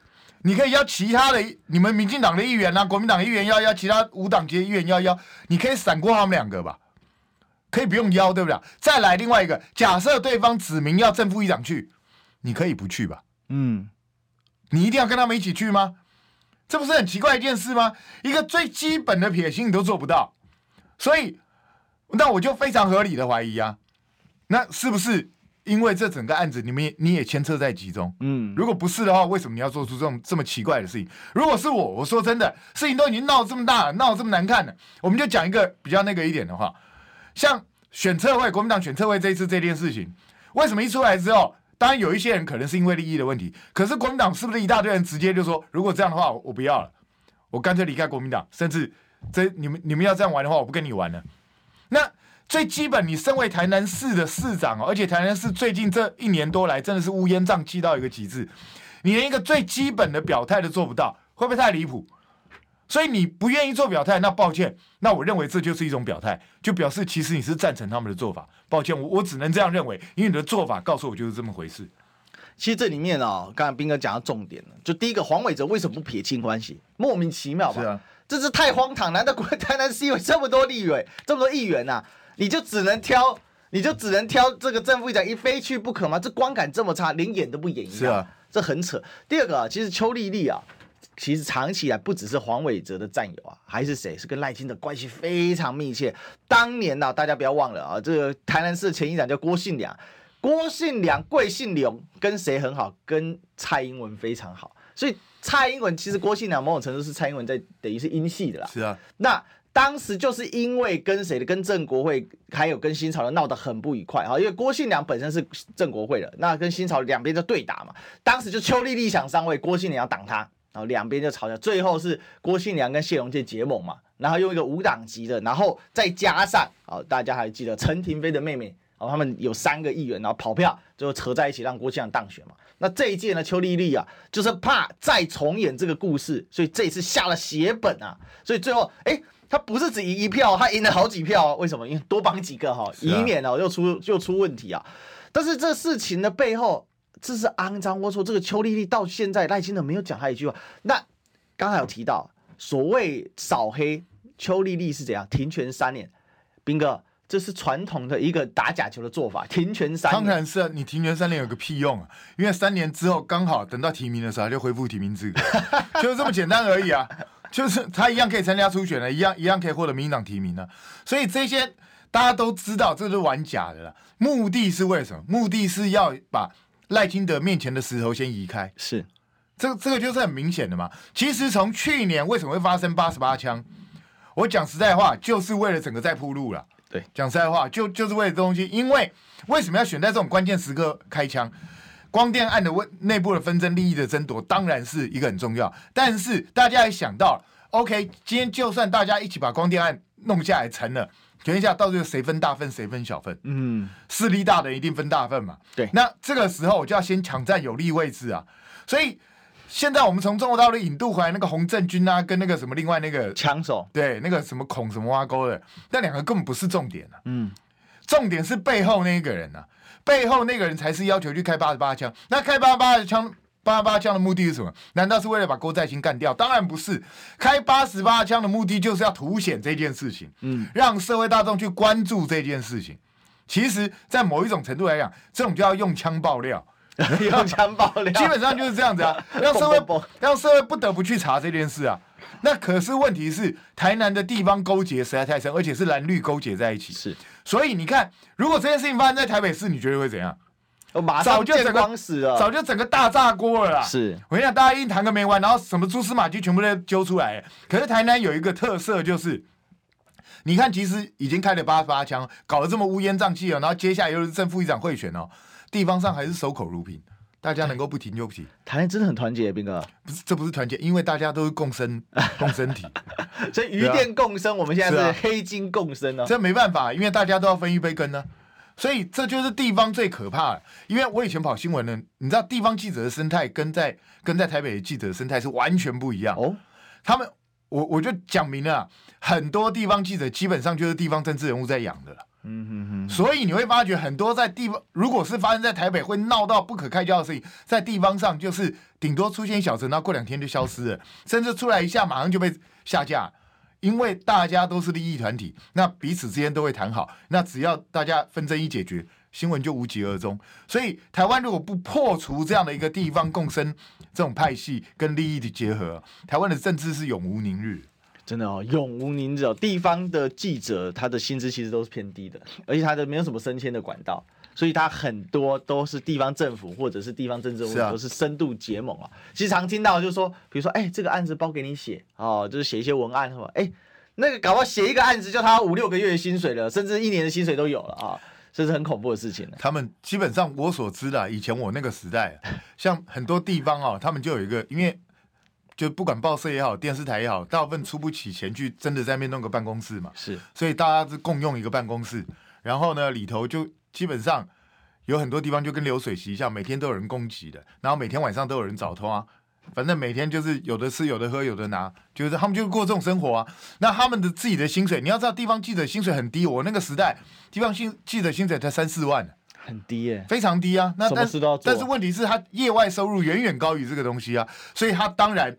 你可以邀其他的你们民进党的议员啊，国民党的议员要邀，其他无党籍的议员要邀，你可以闪过他们两个吧，可以不用邀，对不对？再来另外一个，假设对方指名要正副议长去，你可以不去吧？嗯，你一定要跟他们一起去吗？这不是很奇怪一件事吗？一个最基本的撇清你都做不到，所以那我就非常合理的怀疑啊，那是不是？因为这整个案子，你们也你也牵扯在其中。嗯，如果不是的话，为什么你要做出这种这么奇怪的事情？如果是我，我说真的，事情都已经闹这么大了，闹这么难看了，我们就讲一个比较那个一点的话，像选测会，国民党选测会这一次这件事情，为什么一出来之后，当然有一些人可能是因为利益的问题，可是国民党是不是一大堆人直接就说，如果这样的话，我不要了，我干脆离开国民党，甚至这你们你们要这样玩的话，我不跟你玩了，那。最基本，你身为台南市的市长哦，而且台南市最近这一年多来真的是乌烟瘴气到一个极致，你连一个最基本的表态都做不到，会不会太离谱？所以你不愿意做表态，那抱歉，那我认为这就是一种表态，就表示其实你是赞成他们的做法。抱歉，我我只能这样认为，因为你的做法告诉我就是这么回事。其实这里面哦，刚才斌哥讲到重点了，就第一个黄伟哲为什么不撇清关系？莫名其妙吧？是啊，这是太荒唐！难道台南市有这么多立委，这么多议员呐、啊？你就只能挑，你就只能挑这个正副议长一非去不可吗？这观感这么差，连演都不演一样，是啊，这很扯。第二个啊，其实邱丽丽啊，其实长期以来不只是黄伟哲的战友啊，还是谁？是跟赖清德关系非常密切。当年呢、啊，大家不要忘了啊，这个台南市前议长叫郭信良，郭信良贵姓刘，跟谁很好？跟蔡英文非常好。所以蔡英文其实郭信良某种程度是蔡英文在等于是英系的啦。是啊，那。当时就是因为跟谁的，跟正国会还有跟新潮的闹得很不愉快哈，因为郭信良本身是正国会的，那跟新潮两边就对打嘛。当时就邱丽丽想上位，郭信良要挡他，然后两边就吵架，最后是郭信良跟谢龙介结盟嘛，然后用一个无党籍的，然后再加上啊，大家还记得陈廷妃的妹妹，然后他们有三个议员，然后跑票最后扯在一起让郭信良当选嘛。那这一届呢，邱丽丽啊，就是怕再重演这个故事，所以这一次下了血本啊，所以最后哎。他不是只赢一票，他赢了好几票啊？为什么？因为多绑几个哈，以免哦又出又出问题啊。但是这事情的背后，这是肮脏龌龊。这个邱丽丽到现在赖清德没有讲他一句话。那刚才有提到所谓扫黑，邱丽丽是怎样停权三年？斌哥，这是传统的一个打假球的做法，停权三年。当然是啊，你停权三年有个屁用啊！因为三年之后刚好等到提名的时候就恢复提名资格，[laughs] 就是这么简单而已啊。就是他一样可以参加初选的，一样一样可以获得民进党提名的，所以这些大家都知道，这是玩假的了。目的是为什么？目的是要把赖清德面前的石头先移开。是，这个这个就是很明显的嘛。其实从去年为什么会发生八十八枪，我讲实在话，就是为了整个在铺路了。对，讲实在话，就就是为了这东西。因为为什么要选在这种关键时刻开枪？光电案的问内部的纷争、利益的争夺，当然是一个很重要。但是大家也想到，OK，今天就算大家一起把光电案弄下来成了，等一下到最后谁分大份，谁分小份？嗯，势力大的一定分大份嘛。对，那这个时候我就要先抢占有利位置啊。所以现在我们从中国大陆引渡回来那个洪正军啊，跟那个什么另外那个枪手，对，那个什么孔什么挖沟的，那两个根本不是重点啊。嗯，重点是背后那一个人啊。背后那个人才是要求去开八十八枪，那开八十八枪、八十八枪的目的是什么？难道是为了把郭在清干掉？当然不是，开八十八枪的目的就是要凸显这件事情，嗯，让社会大众去关注这件事情。其实，在某一种程度来讲，这种就要用枪爆料，[laughs] 用枪爆料，基本上就是这样子啊，[laughs] 让社会让社会不得不去查这件事啊。那可是问题是，台南的地方勾结实在太深，而且是蓝绿勾结在一起。是，所以你看，如果这件事情发生在台北市，你觉得会怎样？我马上就整个死了，早就整个大炸锅了啦。是，我跟你讲，大家一谈个没完，然后什么蛛丝马迹全部都揪出来。可是台南有一个特色，就是你看，其实已经开了八十八枪，搞得这么乌烟瘴气了，然后接下来又是正副议长贿选哦，地方上还是守口如瓶。大家能够不停就不停，台湾真的很团结，斌哥。不是，这不是团结，因为大家都是共生 [laughs] 共生体，所以鱼电共生，啊、我们现在是黑金共生啊。这没办法，因为大家都要分一杯羹呢、啊，所以这就是地方最可怕的。因为我以前跑新闻呢，你知道地方记者的生态跟在跟在台北的记者的生态是完全不一样哦。他们，我我就讲明了，很多地方记者基本上就是地方政治人物在养的了。嗯哼哼，所以你会发觉很多在地方，如果是发生在台北，会闹到不可开交的事情，在地方上就是顶多出现小陈，然后过两天就消失了，甚至出来一下马上就被下架，因为大家都是利益团体，那彼此之间都会谈好，那只要大家纷争一解决，新闻就无疾而终。所以台湾如果不破除这样的一个地方共生这种派系跟利益的结合，台湾的政治是永无宁日。真的哦，永无宁日哦。地方的记者他的薪资其实都是偏低的，而且他的没有什么升迁的管道，所以他很多都是地方政府或者是地方政治人物都是深度结盟啊。其实常听到就是说，比如说，哎、欸，这个案子包给你写哦，就是写一些文案什么？哎、欸，那个搞不好写一个案子就他五六个月的薪水了，甚至一年的薪水都有了啊，这是很恐怖的事情。他们基本上我所知的，以前我那个时代，像很多地方哦，他们就有一个因为。就不管报社也好，电视台也好，大部分出不起钱去，真的在那边弄个办公室嘛。是，所以大家是共用一个办公室，然后呢，里头就基本上有很多地方就跟流水席一样，每天都有人供给的，然后每天晚上都有人找通啊，反正每天就是有的吃，有的喝，有的拿，就是他们就过这种生活啊。那他们的自己的薪水，你要知道，地方记者薪水很低，我那个时代地方记记者薪水才三四万。很低耶，非常低啊！那但是但是问题是他业外收入远远高于这个东西啊，所以他当然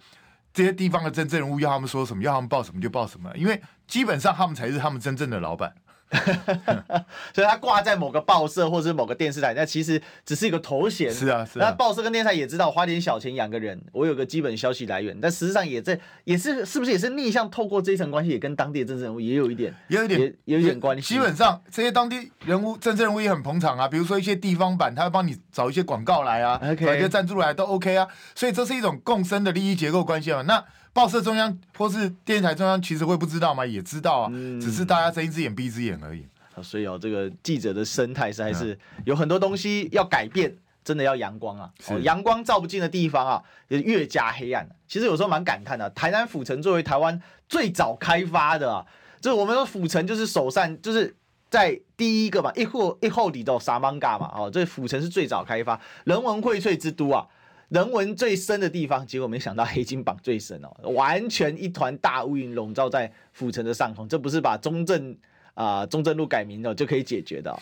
这些地方的真正人物要他们说什么，要他们报什么就报什么，因为基本上他们才是他们真正的老板。[laughs] 所以他挂在某个报社或者是某个电视台，那其实只是一个头衔。是啊，是啊。那报社跟电视台也知道花点小钱养个人，我有个基本消息来源。但实际上也在，也是是不是也是逆向透过这一层关系，也跟当地的政治人物也有一点，也有一点，也有一点关系。基本上这些当地人物、政治人物也很捧场啊。比如说一些地方版，他会帮你找一些广告来啊.找一些赞助来都 OK 啊。所以这是一种共生的利益结构关系嘛。那报社中央或是电视台中央其实会不知道吗？也知道啊，嗯、只是大家睁一只眼闭一只眼而已。所以哦，这个记者的生态是还是有很多东西要改变，真的要阳光啊！哦，阳光照不进的地方啊，也越加黑暗。其实有时候蛮感叹的，台南府城作为台湾最早开发的，啊，就是我们说府城就是首善，就是在第一个嘛，一户一户里头撒芒嘎嘛，哦，这府城是最早开发，人文荟萃之都啊，人文最深的地方，结果没想到黑金榜最深哦，完全一团大乌云笼罩在府城的上空，这不是把中正。啊、呃，中正路改名了就可以解决的，哦，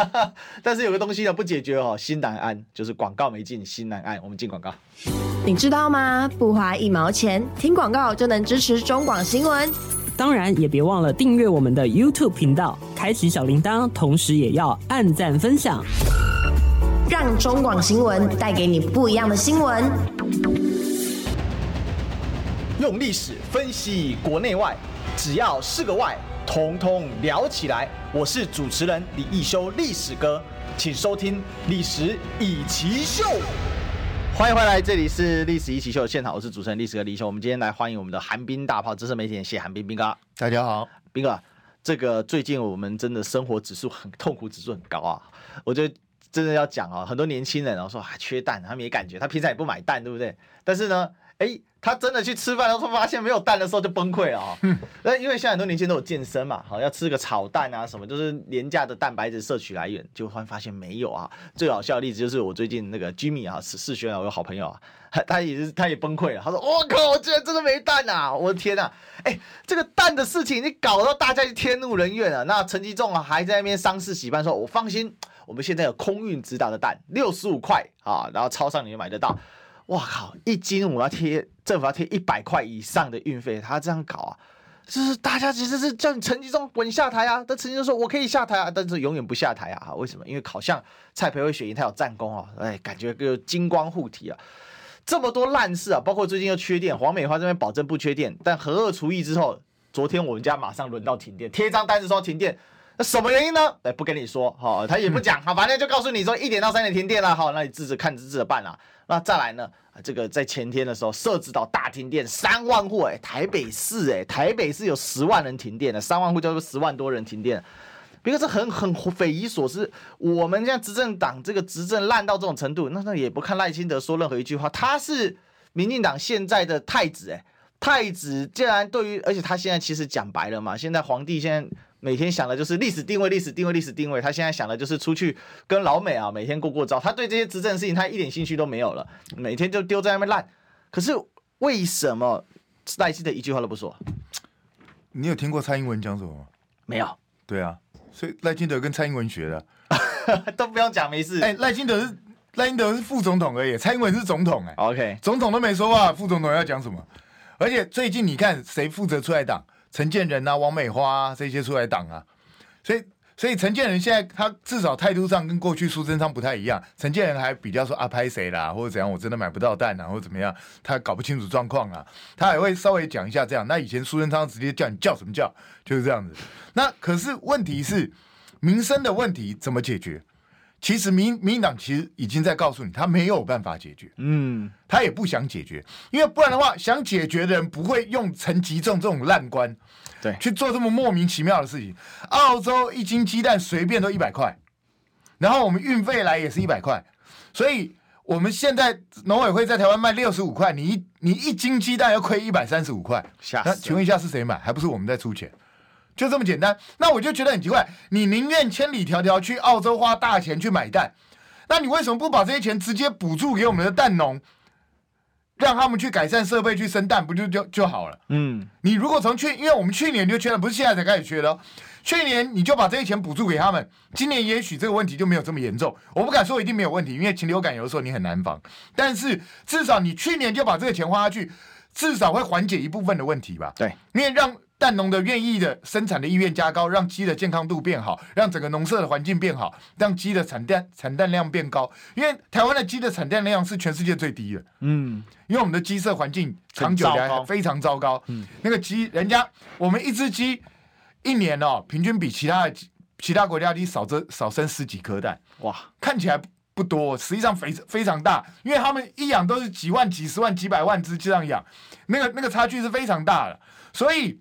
[laughs] 但是有个东西呢不解决哦，心难安，就是广告没进，心难安。我们进广告，你知道吗？不花一毛钱，听广告就能支持中广新闻。当然也别忘了订阅我们的 YouTube 频道，开启小铃铛，同时也要按赞分享，让中广新闻带给你不一样的新闻。用历史分析国内外，只要是个“外”。通通聊起来！我是主持人李一修，历史哥，请收听《历史以奇秀》。欢迎回来，这里是《历史一起秀》现场，我是主持人历史哥李易修。我们今天来欢迎我们的寒冰大炮资深媒体人谢寒冰冰哥。大家好，冰哥，这个最近我们真的生活指数很痛苦，指数很高啊！我觉得真的要讲啊，很多年轻人然后说啊缺蛋，他没感觉，他平常也不买蛋，对不对？但是呢，哎。他真的去吃饭的时候，发现没有蛋的时候就崩溃了啊！那因为现在很多年轻人都有健身嘛，好要吃个炒蛋啊什么，就是廉价的蛋白质摄取来源，就会发现没有啊。最好笑的例子就是我最近那个 Jimmy 啊，是世轩啊，我有好朋友啊，[laughs] 他也是他也崩溃了，他说：“我靠，我居然真的没蛋啊！我的天呐、啊！哎，这个蛋的事情你搞到大家就天怒人怨啊。那陈吉仲啊还在那边丧事喜办说：“我放心，我们现在有空运直达的蛋，六十五块啊，然后超商你就买得到。”哇靠！一斤我要贴政府要贴一百块以上的运费，他这样搞啊，就是大家其实是叫你陈吉仲滚下台啊。但陈吉仲说我可以下台啊，但是永远不下台啊。为什么？因为好像蔡培慧选赢他有战功啊，哎，感觉就金光护体啊。这么多烂事啊，包括最近又缺电，黄美花这边保证不缺电，但核二除役之后，昨天我们家马上轮到停电，贴张单子说停电，那什么原因呢？哎，不跟你说，好，他也不讲，好，反正就告诉你说一点到三点停电了，好，那你自己看自己的办啦。那再来呢？这个在前天的时候，设置到大停电，三万户哎，台北市哎，台北市有十万人停电了，三万户叫做十万多人停电，别个这很很匪夷所思。我们现在执政党这个执政烂到这种程度，那那也不看赖清德说任何一句话，他是民进党现在的太子哎，太子竟然对于，而且他现在其实讲白了嘛，现在皇帝现在。每天想的就是历史定位，历史定位，历史定位。他现在想的就是出去跟老美啊，每天过过招。他对这些执政的事情，他一点兴趣都没有了，每天就丢在那边烂。可是为什么赖清德一句话都不说？你有听过蔡英文讲什么吗？没有。对啊，所以赖清德跟蔡英文学的，[laughs] 都不用讲，没事。哎，赖清德是赖清德是副总统而已，蔡英文是总统哎。OK，总统都没说话，副总统要讲什么？而且最近你看谁负责出来挡？陈建仁啊，王美花啊，这些出来挡啊，所以。所以陈建仁现在他至少态度上跟过去苏贞昌不太一样，陈建仁还比较说啊拍谁啦，或者怎样，我真的买不到蛋啊，或者怎么样，他搞不清楚状况啊，他还会稍微讲一下这样。那以前苏贞昌直接叫你叫什么叫，就是这样子。那可是问题是民生的问题怎么解决？其实民民进党其实已经在告诉你，他没有办法解决，嗯，他也不想解决，因为不然的话，想解决的人不会用陈吉仲这种烂官。对，去做这么莫名其妙的事情。澳洲一斤鸡蛋随便都一百块，然后我们运费来也是一百块，所以我们现在农委会在台湾卖六十五块，你一你一斤鸡蛋要亏一百三十五块。那请问一下是谁买？还不是我们在出钱？就这么简单。那我就觉得很奇怪，你宁愿千里迢迢去澳洲花大钱去买蛋，那你为什么不把这些钱直接补助给我们的蛋农？让他们去改善设备去生蛋，不就就就好了？嗯，你如果从去，因为我们去年就缺了，不是现在才开始缺的。去年你就把这些钱补助给他们，今年也许这个问题就没有这么严重。我不敢说一定没有问题，因为禽流感有的时候你很难防。但是至少你去年就把这个钱花下去，至少会缓解一部分的问题吧？对，因为让。蛋农的愿意的生产的意愿加高，让鸡的健康度变好，让整个农舍的环境变好，让鸡的产蛋产蛋量变高。因为台湾的鸡的产蛋量是全世界最低的，嗯，因为我们的鸡舍环境长久以来非常糟糕。嗯，那个鸡，人家我们一只鸡一年哦，平均比其他的其他国家鸡少这少生十几颗蛋。哇，看起来不多，实际上非非常大，因为他们一养都是几万、几十万、几百万只这样养，那个那个差距是非常大的，所以。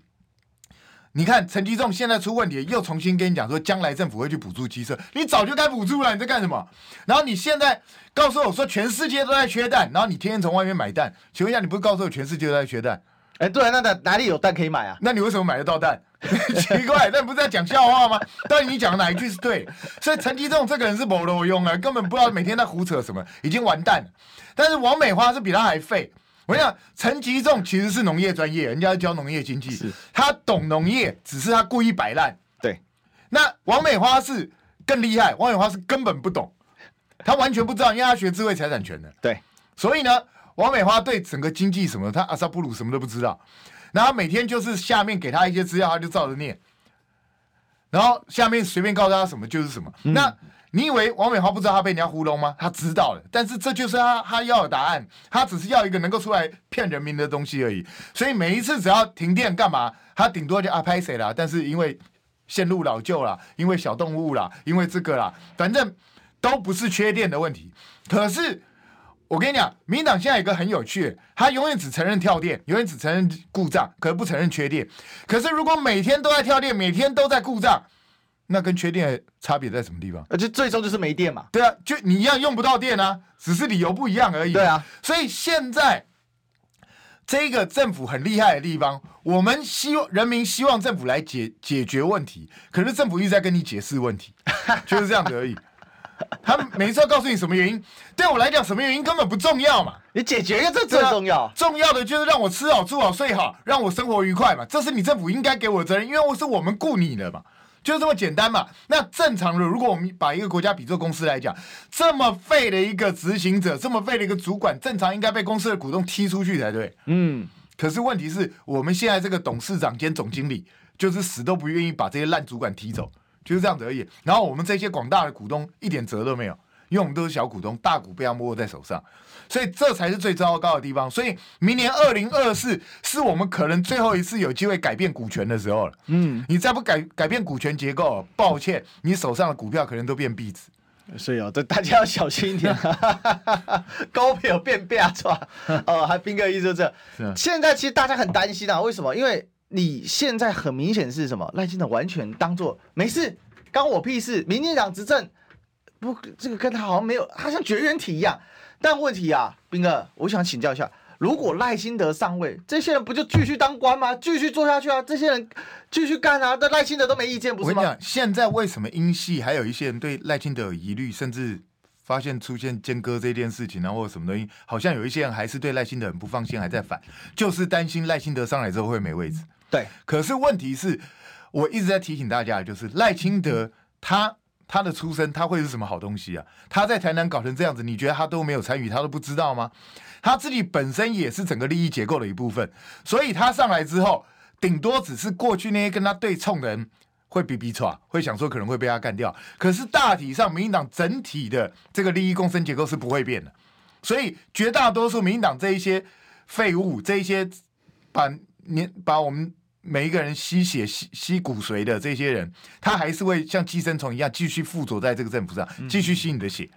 你看陈吉仲现在出问题，又重新跟你讲说，将来政府会去补助鸡舍，你早就该补助了，你在干什么？然后你现在告诉我说全世界都在缺蛋，然后你天天从外面买蛋，请问一下，你不是告诉我全世界都在缺蛋？哎，对，那哪哪里有蛋可以买啊？那你为什么买得到蛋？[laughs] 奇怪，那不是在讲笑话吗？到底你讲的哪一句是对？所以陈吉仲这个人是没路用啊，根本不知道每天在胡扯什么，已经完蛋了。但是王美花是比他还废。我跟你讲，陈吉仲其实是农业专业，人家教农业经济，是他懂农业，只是他故意摆烂。对，那王美花是更厉害，王美花是根本不懂，他完全不知道，因为他学智慧财产权的。对，所以呢，王美花对整个经济什么，他阿萨布鲁什么都不知道，然后每天就是下面给他一些资料，他就照着念，然后下面随便告诉他什么就是什么。嗯、那。你以为王美花不知道他被人家糊弄吗？他知道了，但是这就是他他要的答案，他只是要一个能够出来骗人民的东西而已。所以每一次只要停电干嘛，他顶多就啊拍谁啦。但是因为线路老旧啦，因为小动物啦，因为这个啦，反正都不是缺电的问题。可是我跟你讲，民党现在有一个很有趣，他永远只承认跳电，永远只承认故障，可是不承认缺电。可是如果每天都在跳电，每天都在故障。那跟缺电差别在什么地方？而且最终就是没电嘛。对啊，就你一样用不到电啊，只是理由不一样而已。对啊，所以现在这个政府很厉害的地方，我们希望人民希望政府来解解决问题，可是政府一直在跟你解释问题，[laughs] 就是这样子而已。他每次要告诉你什么原因，对我来讲，什么原因根本不重要嘛。你解决一个这最重要，啊，重要的就是让我吃好、住好、睡好，让我生活愉快嘛。这是你政府应该给我的责任，因为我是我们雇你的嘛。就这么简单嘛？那正常的，如果我们把一个国家比作公司来讲，这么废的一个执行者，这么废的一个主管，正常应该被公司的股东踢出去才对。嗯。可是问题是我们现在这个董事长兼总经理，就是死都不愿意把这些烂主管踢走，就是这样子而已。然后我们这些广大的股东一点责都没有，因为我们都是小股东，大股被他摸在手上。所以这才是最糟糕的地方。所以明年二零二四是我们可能最后一次有机会改变股权的时候了。嗯，你再不改改变股权结构，抱歉，你手上的股票可能都变壁纸。所以哦，这大家要小心一点。[laughs] 高票变变错。哦，还斌哥意思是这。是现在其实大家很担心啊，为什么？因为你现在很明显是什么？赖清德完全当做没事，关我屁事。民进党执政不，这个跟他好像没有，他像绝缘体一样。但问题啊，斌哥，我想请教一下，如果赖清德上位，这些人不就继续当官吗？继续做下去啊？这些人继续干啊？那赖清德都没意见，不是吗？我跟你讲，现在为什么英系还有一些人对赖清德有疑虑，甚至发现出现奸哥这件事情啊，或者什么东西，好像有一些人还是对赖清德很不放心，还在反，就是担心赖清德上来之后会没位置。对，可是问题是，我一直在提醒大家，就是赖清德他他的出身他会是什么好东西啊？他在台南搞成这样子，你觉得他都没有参与，他都不知道吗？他自己本身也是整个利益结构的一部分，所以他上来之后，顶多只是过去那些跟他对冲的人会比比错，会想说可能会被他干掉。可是大体上，民进党整体的这个利益共生结构是不会变的，所以绝大多数民进党这一些废物，这一些把年把我们每一个人吸血吸吸骨髓的这些人，他还是会像寄生虫一样继续附着在这个政府上，继续吸你的血。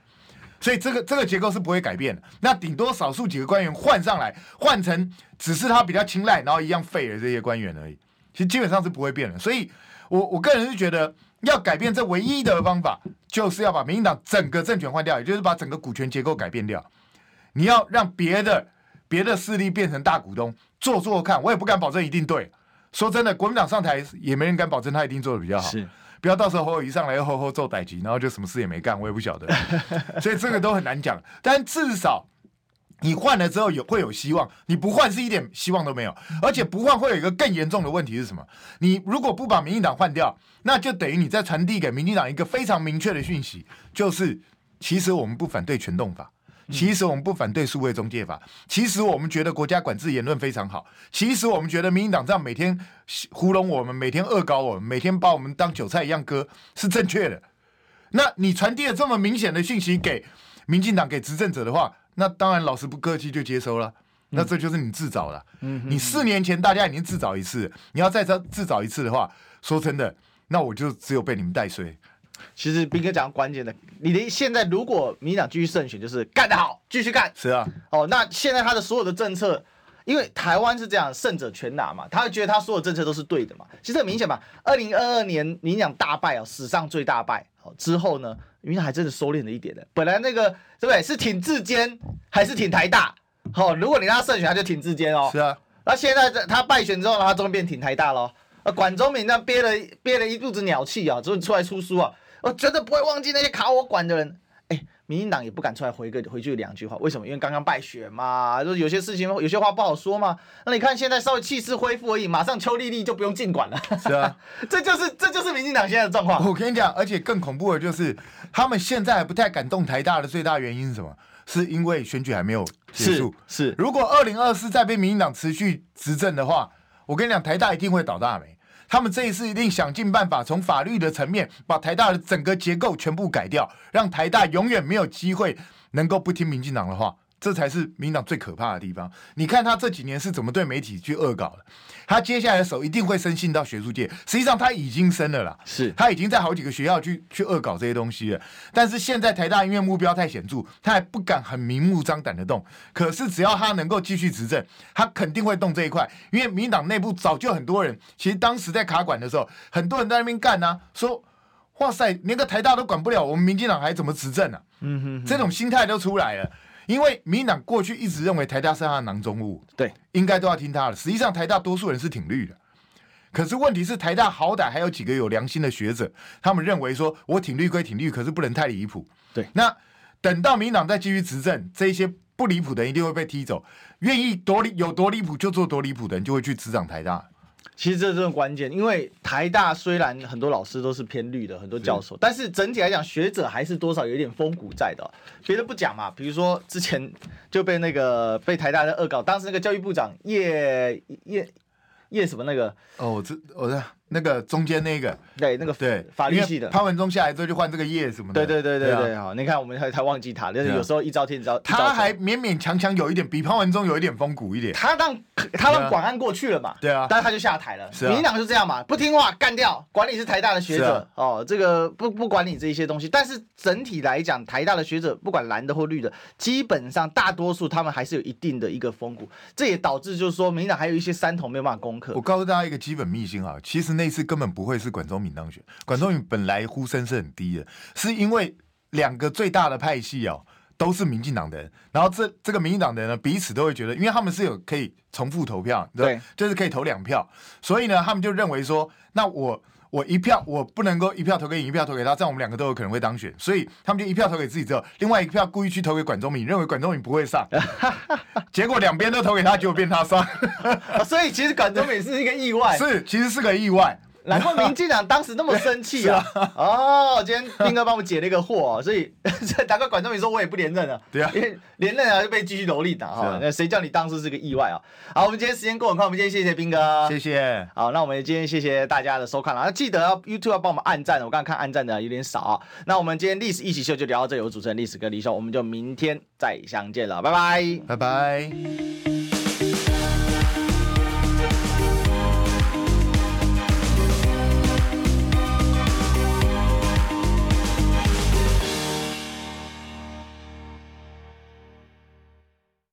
所以这个这个结构是不会改变的，那顶多少数几个官员换上来，换成只是他比较青睐，然后一样废了这些官员而已。其实基本上是不会变的。所以我我个人是觉得，要改变这唯一的方法，就是要把民进党整个政权换掉，也就是把整个股权结构改变掉。你要让别的别的势力变成大股东，做做看，我也不敢保证一定对。说真的，国民党上台也没人敢保证他一定做的比较好。是。不要到时候侯友宜上来又吼吼做代志，然后就什么事也没干，我也不晓得，[laughs] 所以这个都很难讲。但至少你换了之后有会有希望，你不换是一点希望都没有。而且不换会有一个更严重的问题是什么？你如果不把民进党换掉，那就等于你在传递给民进党一个非常明确的讯息，就是其实我们不反对全动法。其实我们不反对数位中介法，其实我们觉得国家管制言论非常好，其实我们觉得民进党这样每天糊弄我们，每天恶搞我们，每天把我们当韭菜一样割是正确的。那你传递了这么明显的讯息给民进党给执政者的话，那当然老实不客气就接收了。那这就是你自找了。嗯，你四年前大家已经自找一次，你要再自自找一次的话，说真的，那我就只有被你们带衰。其实斌哥讲关键的，你的现在如果民进党继续胜选，就是干得好，继续干。是啊，哦，那现在他的所有的政策，因为台湾是这样，胜者全拿嘛，他会觉得他所有政策都是对的嘛。其实很明显嘛，二零二二年民进党大败哦，史上最大败。哦，之后呢，民进党还真的收敛了一点的。本来那个对不对？是挺志坚还是挺台大？好、哦，如果你让他胜选，他就挺志坚哦。是啊，那现在他败选之后，他终于变挺台大喽。呃，管中闵那憋了憋了一肚子鸟气啊，终于出来出书啊。我绝对不会忘记那些卡我管的人。哎，民进党也不敢出来回个回去两句话，为什么？因为刚刚败选嘛，就有些事情有些话不好说嘛。那你看现在稍微气势恢复而已，马上邱丽丽就不用进管了。是啊，[laughs] 这就是这就是民进党现在的状况。我跟你讲，而且更恐怖的就是，他们现在还不太敢动台大的最大原因是什么？是因为选举还没有结束。是，是如果二零二四再被民进党持续执政的话，我跟你讲，台大一定会倒大霉。他们这一次一定想尽办法，从法律的层面把台大的整个结构全部改掉，让台大永远没有机会能够不听民进党的话。这才是民党最可怕的地方。你看他这几年是怎么对媒体去恶搞的，他接下来的手一定会伸信到学术界。实际上他已经伸了啦，是他已经在好几个学校去去恶搞这些东西了。但是现在台大因为目标太显著，他还不敢很明目张胆的动。可是只要他能够继续执政，他肯定会动这一块。因为民党内部早就很多人，其实当时在卡管的时候，很多人在那边干啊，说哇塞，连个台大都管不了，我们民进党还怎么执政呢？嗯哼，这种心态都出来了。因为民进党过去一直认为台大是他的囊中物，对，应该都要听他的。实际上，台大多数人是挺绿的，可是问题是，台大好歹还有几个有良心的学者，他们认为说，我挺绿归挺绿，可是不能太离谱。对，那等到民进党再继续执政，这一些不离谱的人一定会被踢走，愿意多离有多离谱就做多离谱的人就会去执掌台大。其实这是关键，因为台大虽然很多老师都是偏绿的，很多教授，但是整体来讲，学者还是多少有一点风骨在的。别的不讲嘛，比如说之前就被那个被台大的恶搞，当时那个教育部长叶叶叶什么那个哦，我知我知道。那个中间那个，对，那个对法律系的。潘文忠下来之后就换这个叶什么的，对对对对对，好，你看我们还还忘记他，就是有时候一招天招，他还勉勉强强有一点比潘文忠有一点风骨一点，他让他让广安过去了嘛，对啊，但是他就下台了，民进党就这样嘛，不听话干掉，管你是台大的学者。哦，这个不不管你这一些东西，但是整体来讲，台大的学者不管蓝的或绿的，基本上大多数他们还是有一定的一个风骨，这也导致就是说民进党还有一些山头没有办法攻克。我告诉大家一个基本秘辛啊，其实那次根本不会。是管中闵当选，管中闵本来呼声是很低的，是因为两个最大的派系哦都是民进党的人，然后这这个民进党的人呢彼此都会觉得，因为他们是有可以重复投票，对，就是可以投两票，所以呢他们就认为说，那我我一票我不能够一票投给你，一票投给他，这样我们两个都有可能会当选，所以他们就一票投给自己之后，另外一票故意去投给管中敏，认为管中敏不会上，[laughs] 结果两边都投给他，结果变他上，所以其实管中敏是一个意外，[laughs] 是其实是个意外。难怪民进党当时那么生气啊！[laughs] 哦，今天斌哥帮我们解了一个惑，所以 [laughs] 难怪管中闵说我也不连任了。对啊，因为连任啊就被继续蹂躏党哈。那谁叫你当初是个意外啊？好，我们今天时间过很快，我们今天谢谢斌哥，谢谢。好，那我们今天谢谢大家的收看了，记得要 YouTube 要帮我们按赞，我刚刚看按赞的有点少啊。那我们今天历史一起 SHOW 就聊到这里，我主持人历史哥李秀，我们就明天再相见了，拜拜，拜拜。